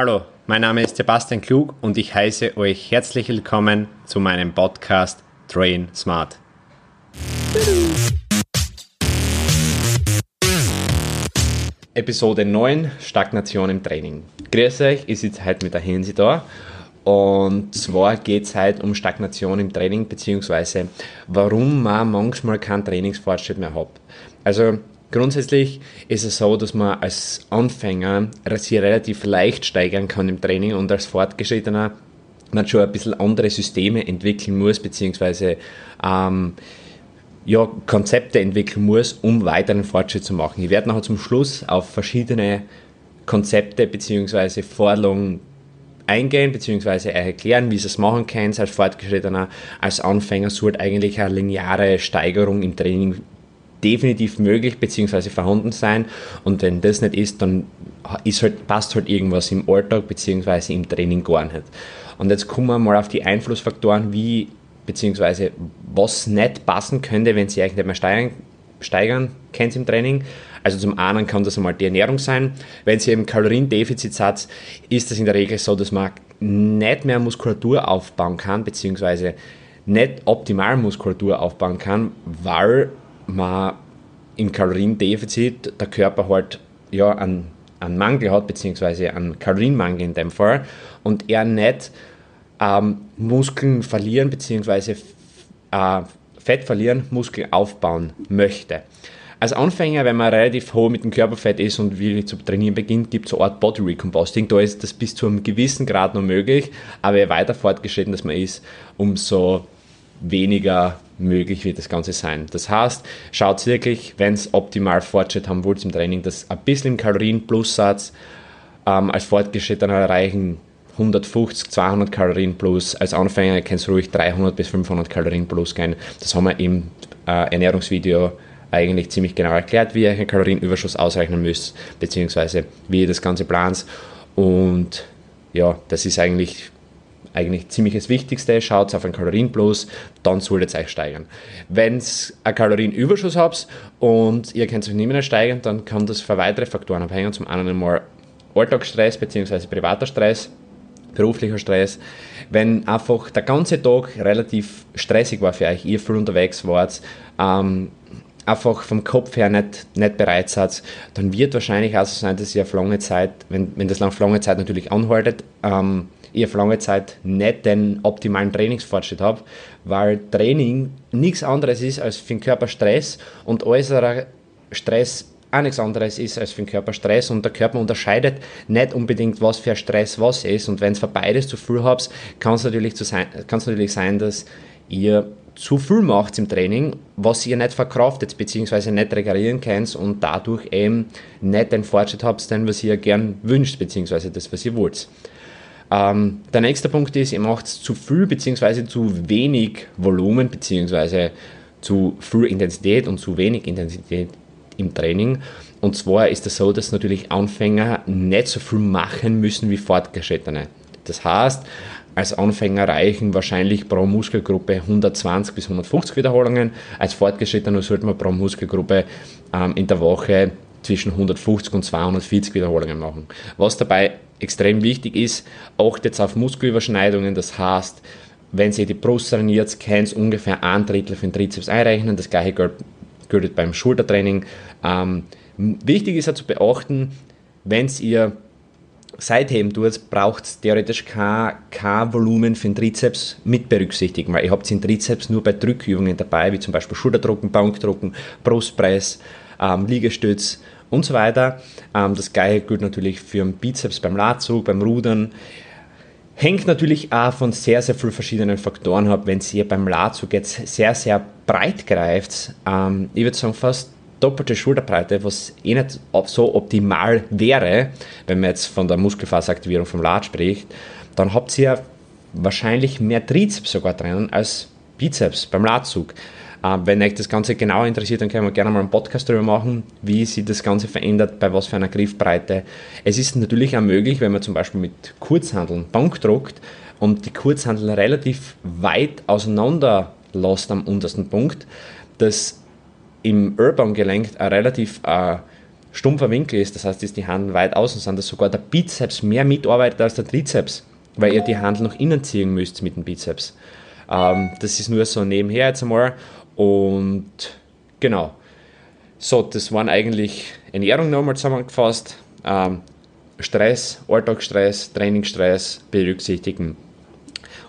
Hallo, mein Name ist Sebastian Klug und ich heiße euch herzlich willkommen zu meinem Podcast Train Smart. Episode 9 Stagnation im Training. Grüß euch, ich sitze heute mit der Hensi da und zwar geht es heute um Stagnation im Training beziehungsweise warum man manchmal keinen Trainingsfortschritt mehr hat. Also Grundsätzlich ist es so, dass man als Anfänger sich relativ leicht steigern kann im Training und als Fortgeschrittener man schon ein bisschen andere Systeme entwickeln muss, beziehungsweise ähm, ja, Konzepte entwickeln muss, um weiteren Fortschritt zu machen. Ich werde nachher zum Schluss auf verschiedene Konzepte beziehungsweise Vorlagen eingehen, beziehungsweise erklären, wie sie es machen können als Fortgeschrittener. Als Anfänger sollte eigentlich eine lineare Steigerung im Training definitiv möglich bzw. vorhanden sein. Und wenn das nicht ist, dann ist halt, passt halt irgendwas im Alltag bzw. im Training gar nicht. Und jetzt kommen wir mal auf die Einflussfaktoren, wie bzw. was nicht passen könnte, wenn Sie eigentlich nicht mehr steigern, steigern können im Training. Also zum einen kann das einmal die Ernährung sein. Wenn Sie im Kaloriendefizit sind, ist das in der Regel so, dass man nicht mehr Muskulatur aufbauen kann, beziehungsweise nicht optimal Muskulatur aufbauen kann, weil man im Kaloriendefizit der Körper halt ja einen, einen Mangel hat, beziehungsweise einen Kalorienmangel in dem Fall, und er nicht ähm, Muskeln verlieren, beziehungsweise äh, Fett verlieren, Muskeln aufbauen möchte. Als Anfänger, wenn man relativ hoch mit dem Körperfett ist und wie zu trainieren beginnt, gibt es so eine Art Body Recomposting. Da ist das bis zu einem gewissen Grad noch möglich, aber je weiter fortgeschritten dass man ist, umso weniger möglich wird das Ganze sein. Das heißt, schaut wirklich, wenn es optimal Fortschritt haben wollt im Training, dass ein bisschen Kalorien-Plus-Satz ähm, als Fortgeschrittener erreichen 150, 200 Kalorien plus. Als Anfänger kann es ruhig 300 bis 500 Kalorien plus gehen. Das haben wir im äh, Ernährungsvideo eigentlich ziemlich genau erklärt, wie ihr einen Kalorienüberschuss ausrechnen müsst, beziehungsweise wie ihr das Ganze plant. Und ja, das ist eigentlich eigentlich ziemlich das Wichtigste. Schaut auf einen Kalorienplus, dann solltet ihr euch steigern. Wenn ihr einen Kalorienüberschuss habt und ihr könnt euch nicht mehr steigern, dann kann das für weitere Faktoren abhängen. Zum einen einmal Alltagsstress bzw. privater Stress, beruflicher Stress. Wenn einfach der ganze Tag relativ stressig war für euch, ihr viel unterwegs wart, ähm, einfach vom Kopf her nicht, nicht bereit seid, dann wird wahrscheinlich auch so sein, dass ihr auf lange Zeit, wenn, wenn das auf lange Zeit natürlich anhaltet, ähm, ich auf lange Zeit nicht den optimalen Trainingsfortschritt habe, weil Training nichts anderes ist als für den Körper Stress und äußerer Stress auch nichts anderes ist als für den Körper Stress und der Körper unterscheidet nicht unbedingt, was für Stress was ist und wenn es für beides zu viel habt, kann es natürlich, sein, natürlich sein, dass ihr zu viel macht im Training, was ihr nicht verkraftet bzw. nicht regenerieren könnt und dadurch eben nicht den Fortschritt habt, den was ihr gern wünscht bzw. das, was ihr wollt. Ähm, der nächste Punkt ist, ihr macht zu viel bzw. zu wenig Volumen bzw. zu viel Intensität und zu wenig Intensität im Training. Und zwar ist es das so, dass natürlich Anfänger nicht so viel machen müssen wie Fortgeschrittene. Das heißt, als Anfänger reichen wahrscheinlich pro Muskelgruppe 120 bis 150 Wiederholungen. Als Fortgeschrittener sollte man pro Muskelgruppe ähm, in der Woche zwischen 150 und 240 Wiederholungen machen. Was dabei extrem wichtig ist, achtet auf Muskelüberschneidungen, das heißt, wenn ihr die Brust trainiert, könnt ihr ungefähr ein Drittel für den Trizeps einrechnen, das gleiche gilt beim Schultertraining. Ähm, wichtig ist auch zu beachten, wenn ihr Seitheben tut, braucht es theoretisch kein, kein Volumen für den Trizeps mit berücksichtigen, weil ihr habt den Trizeps nur bei Drückübungen dabei, wie zum Beispiel Schulterdrucken, Bankdrucken, Brustpress, ähm, Liegestütz und so weiter. Ähm, das gleiche gilt natürlich für den Bizeps beim Latzug, beim Rudern. Hängt natürlich auch von sehr, sehr vielen verschiedenen Faktoren ab. Wenn ihr beim Latzug jetzt sehr, sehr breit greift, ähm, ich würde sagen fast doppelte Schulterbreite, was eh nicht so optimal wäre, wenn man jetzt von der Muskelfaseraktivierung vom Lat spricht, dann habt ihr wahrscheinlich mehr Trizeps sogar drinnen als Bizeps beim Latzug. Äh, wenn euch das Ganze genauer interessiert, dann können wir gerne mal einen Podcast darüber machen, wie sich das Ganze verändert, bei was für einer Griffbreite. Es ist natürlich auch möglich, wenn man zum Beispiel mit Kurzhandeln Bank druckt und die Kurzhandeln relativ weit auseinander lässt am untersten Punkt, dass im Urban-Gelenk eine relativ äh, stumpfer Winkel ist, das heißt, dass die Handeln weit außen sind, dass sogar der Bizeps mehr mitarbeitet als der Trizeps, weil ihr die Handel nach innen ziehen müsst mit dem Bizeps. Ähm, das ist nur so nebenher jetzt einmal und genau. So, das waren eigentlich Ernährung nochmal zusammengefasst. Ähm, Stress, Alltagsstress, Trainingsstress berücksichtigen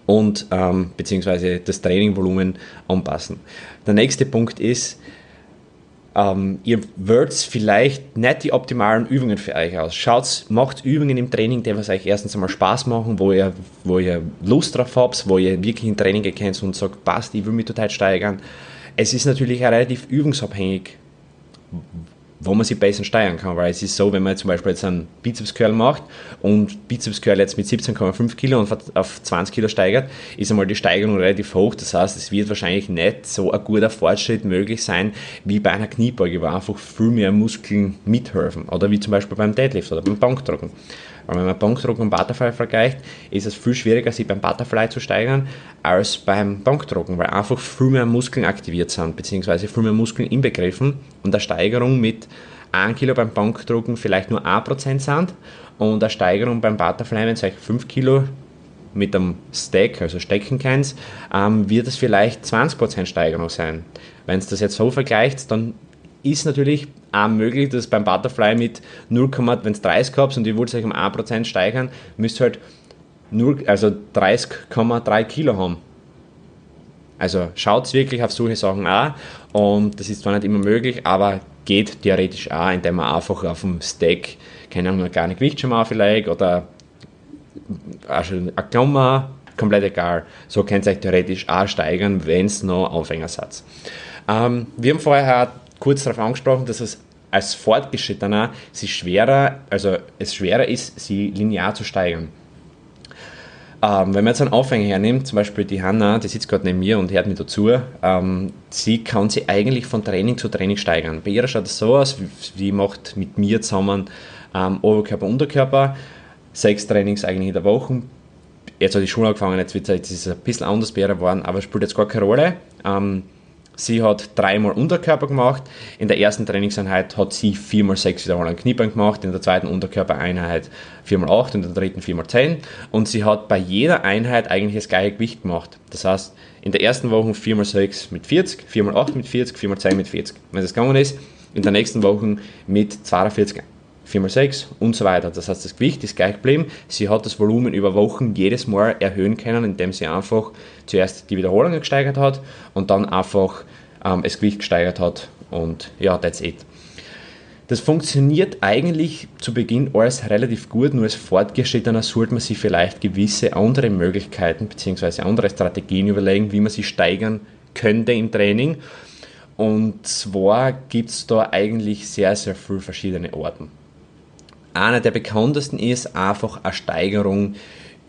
und ähm, beziehungsweise das Trainingvolumen anpassen. Der nächste Punkt ist, ähm, ihr wollt vielleicht nicht die optimalen Übungen für euch aus. Schaut, macht Übungen im Training, die was euch erstens einmal Spaß machen, wo ihr, wo ihr Lust drauf habt, wo ihr wirklich ein Training erkennt und sagt, passt, ich will mich total steigern. Es ist natürlich auch relativ übungsabhängig, wo man sich besser steigern kann, weil es ist so, wenn man zum Beispiel jetzt einen Bizeps Curl macht und Bizeps Curl jetzt mit 17,5 Kilo und auf 20 Kilo steigert, ist einmal die Steigerung relativ hoch. Das heißt, es wird wahrscheinlich nicht so ein guter Fortschritt möglich sein wie bei einer Kniebeuge, wo einfach viel mehr Muskeln mithelfen. Oder wie zum Beispiel beim Deadlift oder beim Bankdrücken. Weil wenn man Bankdruck und Butterfly vergleicht, ist es viel schwieriger, sich beim Butterfly zu steigern, als beim Bankdrucken, weil einfach viel mehr Muskeln aktiviert sind, beziehungsweise viel mehr Muskeln inbegriffen und der Steigerung mit 1 Kilo beim Bankdrucken vielleicht nur 1% sind und der Steigerung beim Butterfly, wenn es euch 5 Kilo mit einem Stack, also Stecken kennt, ähm, wird es vielleicht 20% Steigerung sein. Wenn es das jetzt so vergleicht, dann ist natürlich auch möglich, dass beim Butterfly mit 0, wenn es 30 habt und ihr wollt euch um 1% steigern, müsst ihr halt 0, also 30,3 Kilo haben. Also schaut wirklich auf solche Sachen auch und das ist zwar nicht immer möglich, aber geht theoretisch auch, indem man einfach auf dem Stack, keine Ahnung, gar nicht Gewicht schon mal vielleicht oder also eine Klammer, komplett egal. So könnt ihr euch theoretisch auch steigern, wenn es noch Anfänger seid. Ähm, wir haben vorher kurz darauf angesprochen, dass es als Fortgeschrittener sie schwerer, also es schwerer ist, sie linear zu steigern. Ähm, wenn man jetzt einen Aufhänger hernimmt, zum Beispiel die Hanna, die sitzt gerade neben mir und hört mir dazu, ähm, sie kann sie eigentlich von Training zu Training steigern. Bei ihr schaut es so aus, sie macht mit mir zusammen ähm, Oberkörper, Unterkörper, sechs Trainings eigentlich in der Woche. Jetzt hat die Schule angefangen, jetzt, wird, jetzt ist es ein bisschen anders bei ihr geworden, aber spielt jetzt gar keine Rolle. Ähm, Sie hat dreimal Unterkörper gemacht. In der ersten Trainingseinheit hat sie viermal sechs Wiederholungen Kniebein gemacht, in der zweiten Unterkörpereinheit viermal acht, in der dritten viermal zehn. Und sie hat bei jeder Einheit eigentlich das gleiche Gewicht gemacht. Das heißt, in der ersten Woche viermal sechs mit 40, viermal acht mit 40, viermal zehn mit 40. Wenn das gegangen ist, in der nächsten Woche mit 42 4x6 und so weiter. Das heißt, das Gewicht ist gleich geblieben. Sie hat das Volumen über Wochen jedes Mal erhöhen können, indem sie einfach zuerst die Wiederholungen gesteigert hat und dann einfach ähm, das Gewicht gesteigert hat. Und ja, that's it. Das funktioniert eigentlich zu Beginn alles relativ gut, nur als Fortgeschrittener sollte man sich vielleicht gewisse andere Möglichkeiten bzw. andere Strategien überlegen, wie man sie steigern könnte im Training. Und zwar gibt es da eigentlich sehr, sehr viele verschiedene Orten. Einer der bekanntesten ist einfach eine Steigerung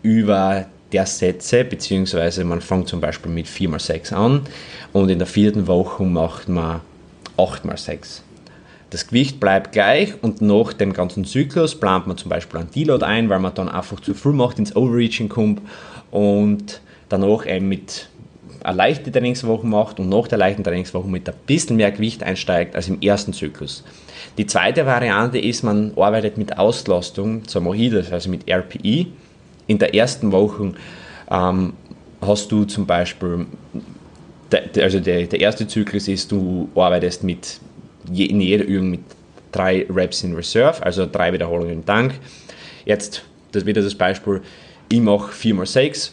über der Sätze, beziehungsweise man fängt zum Beispiel mit 4x6 an und in der vierten Woche macht man 8x6. Das Gewicht bleibt gleich und nach dem ganzen Zyklus plant man zum Beispiel einen Deload ein, weil man dann einfach zu früh macht, ins Overreaching kommt und danach eben mit eine leichte Trainingswoche macht und nach der leichten Trainingswoche mit ein bisschen mehr Gewicht einsteigt als im ersten Zyklus. Die zweite Variante ist, man arbeitet mit Auslastung, so mache ich das, also mit RPI. In der ersten Woche ähm, hast du zum Beispiel, also der, der erste Zyklus ist, du arbeitest mit in jeder Übung mit drei Reps in Reserve, also drei Wiederholungen im Tank. Jetzt, das wieder das Beispiel, ich mache 4x6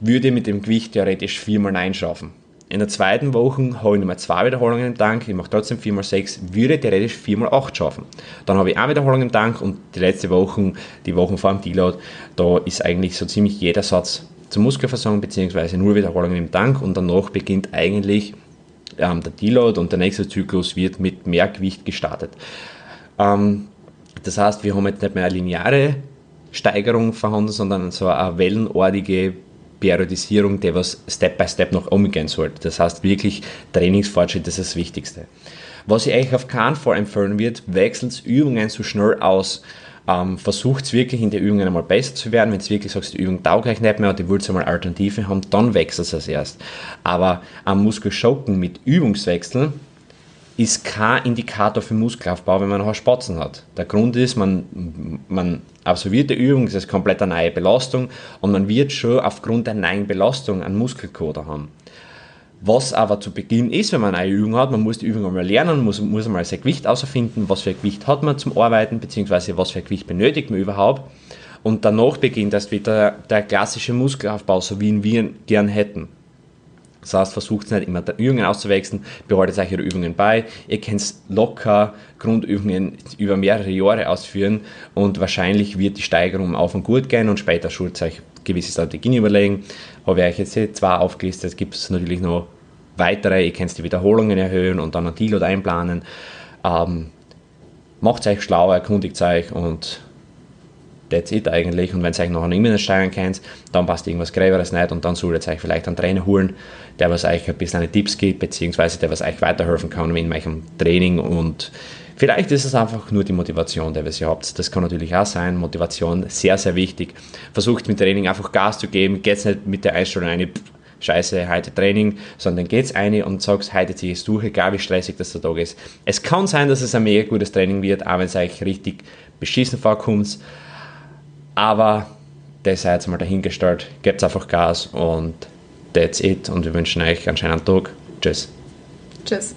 würde mit dem Gewicht theoretisch 4x9 schaffen. In der zweiten Woche habe ich nochmal zwei Wiederholungen im Tank, ich mache trotzdem 4x6, würde theoretisch 4x8 schaffen. Dann habe ich eine Wiederholung im Tank und die letzte Woche, die Wochen vor dem Deload, da ist eigentlich so ziemlich jeder Satz zur Muskelversorgung bzw. nur Wiederholungen im Tank und danach beginnt eigentlich ähm, der Deload und der nächste Zyklus wird mit mehr Gewicht gestartet. Ähm, das heißt, wir haben jetzt nicht mehr eine lineare Steigerung vorhanden, sondern so eine wellenartige Periodisierung, der was Step by Step noch umgehen sollte. Das heißt wirklich Trainingsfortschritt ist das Wichtigste. Was ich eigentlich auf keinen Fall empfehlen wird, wechselt Übungen so schnell aus. Ähm, versucht wirklich in den Übungen einmal besser zu werden. Wenn es wirklich sagst, die Übung taugt euch nicht mehr und ihr wollt einmal Alternative haben, dann wechselt es erst. Aber am Muskelschocken mit Übungswechsel ist kein Indikator für Muskelaufbau, wenn man noch Spatzen hat. Der Grund ist, man, man absolviert die Übung, das ist komplett eine neue Belastung und man wird schon aufgrund der neuen Belastung einen Muskelkater haben. Was aber zu Beginn ist, wenn man eine Übung hat, man muss die Übung einmal lernen, muss, muss einmal sein Gewicht herausfinden, was für Gewicht hat man zum Arbeiten, beziehungsweise was für Gewicht benötigt man überhaupt. Und danach beginnt erst wieder der klassische Muskelaufbau, so wie ihn wir gern hätten. Das heißt, versucht nicht immer Übungen auszuwechseln, behaltet euch ihre Übungen bei. Ihr könnt locker Grundübungen über mehrere Jahre ausführen und wahrscheinlich wird die Steigerung auf und gut gehen und später schult euch gewisse Strategien überlegen. Habe ich jetzt hier zwei aufgelistet, gibt es natürlich noch weitere. Ihr könnt die Wiederholungen erhöhen und dann ein Deload einplanen. Ähm, macht euch schlauer, erkundigt euch und that's it eigentlich. Und wenn ihr euch noch immer nicht steigern könnt, dann passt irgendwas Gräberes nicht und dann solltet ihr euch vielleicht einen Trainer holen, der was euch ein bisschen Tipps gibt, beziehungsweise der was euch weiterhelfen kann in eurem Training und Vielleicht ist es einfach nur die Motivation, die ihr habt. Das kann natürlich auch sein. Motivation, sehr, sehr wichtig. Versucht mit Training einfach Gas zu geben. Geht nicht mit der Einstellung eine Scheiße, heute Training, sondern geht's eine und sagst, heute ziehe ich es durch, egal wie stressig das der Tag ist. Es kann sein, dass es ein mega gutes Training wird, auch wenn es euch richtig beschissen vorkommt. Aber das sei jetzt mal dahingestellt. Gebt einfach Gas und that's it. Und wir wünschen euch einen schönen Tag. Tschüss. Tschüss.